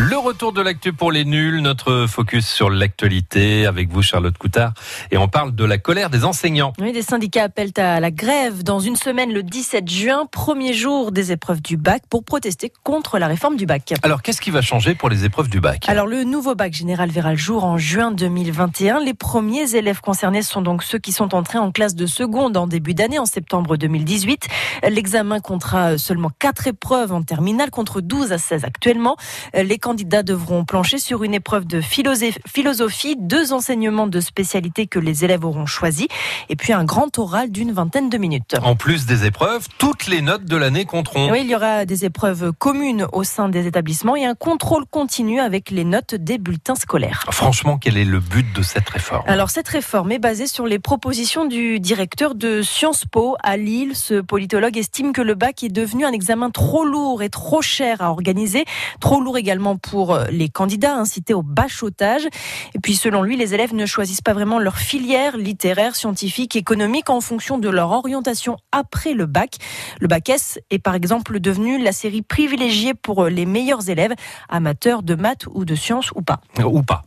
Le retour de l'actu pour les nuls, notre focus sur l'actualité avec vous Charlotte Coutard et on parle de la colère des enseignants. Oui, des syndicats appellent à la grève dans une semaine le 17 juin, premier jour des épreuves du bac pour protester contre la réforme du bac. Alors qu'est-ce qui va changer pour les épreuves du bac? Alors le nouveau bac général verra le jour en juin 2021. Les premiers élèves concernés sont donc ceux qui sont entrés en classe de seconde en début d'année en septembre 2018. L'examen comptera seulement 4 épreuves en terminale contre 12 à 16 actuellement. Les candidats devront plancher sur une épreuve de philosophie, deux enseignements de spécialité que les élèves auront choisis, et puis un grand oral d'une vingtaine de minutes. En plus des épreuves, toutes les notes de l'année compteront. Oui, il y aura des épreuves communes au sein des établissements et un contrôle continu avec les notes des bulletins scolaires. Franchement, quel est le but de cette réforme? Alors, cette réforme est basée sur les propositions du directeur de Sciences Po à Lille. Ce politologue estime que le bac est devenu un examen trop lourd et trop cher à organiser, trop lourd également pour euh, les candidats incités au bachotage. Et puis selon lui, les élèves ne choisissent pas vraiment leur filière littéraire, scientifique, économique en fonction de leur orientation après le bac. Le bac S est par exemple devenu la série privilégiée pour les meilleurs élèves, amateurs de maths ou de sciences ou pas. Ou pas.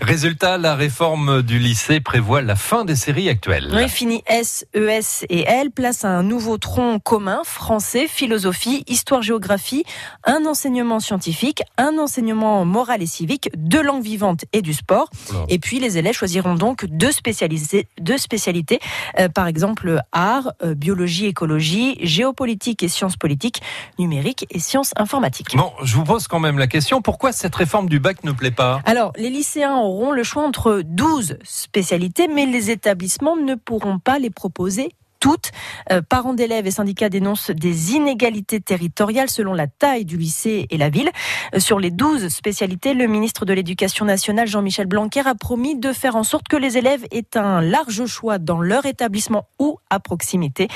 Résultat, la réforme du lycée prévoit la fin des séries actuelles. Oui, fini S, ES et L, place un nouveau tronc commun, français, philosophie, histoire-géographie, un enseignement scientifique, un enseignement moral et civique, deux langues vivantes et du sport. Et puis les élèves choisiront donc deux spécialités, deux spécialités euh, par exemple art, euh, biologie, écologie, géopolitique et sciences politiques, numérique et sciences informatiques. Bon, je vous pose quand même la question, pourquoi cette réforme du bac ne plaît pas? Alors, les lycéens auront le choix entre 12 spécialités, mais les établissements ne pourront pas les proposer toutes. Euh, parents d'élèves et syndicats dénoncent des inégalités territoriales selon la taille du lycée et la ville. Euh, sur les 12 spécialités, le ministre de l'Éducation nationale, Jean-Michel Blanquer, a promis de faire en sorte que les élèves aient un large choix dans leur établissement ou à proximité.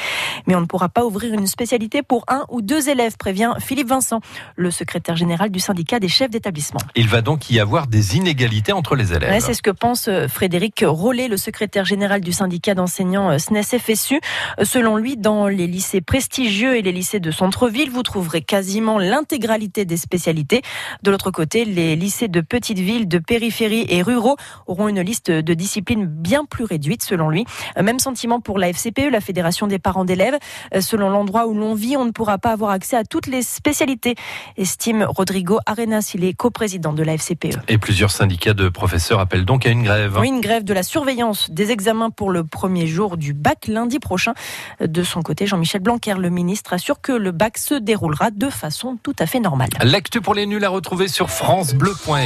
Mais on ne pourra pas ouvrir une spécialité pour un ou deux élèves, prévient Philippe Vincent, le secrétaire général du syndicat des chefs d'établissement. Il va donc y avoir des inégalités entre les élèves. c'est ce que pense euh, Frédéric Rollet, le secrétaire général du syndicat d'enseignants SNES-FSU. Selon lui, dans les lycées prestigieux et les lycées de centre-ville, vous trouverez quasiment l'intégralité des spécialités. De l'autre côté, les lycées de petites villes, de périphérie et ruraux auront une liste de disciplines bien plus réduite, selon lui. Même sentiment pour la FCPE, la Fédération des parents d'élèves. Selon l'endroit où l'on vit, on ne pourra pas avoir accès à toutes les spécialités, estime Rodrigo Arenas. Il est coprésident de la FCPE. Et plusieurs syndicats de professeurs appellent donc à une grève. Oui, une grève de la surveillance des examens pour le premier jour du bac lundi De son côté, Jean-Michel Blanquer, le ministre, assure que le bac se déroulera de façon tout à fait normale. L'actu pour les nuls à retrouver sur francebleu.fr.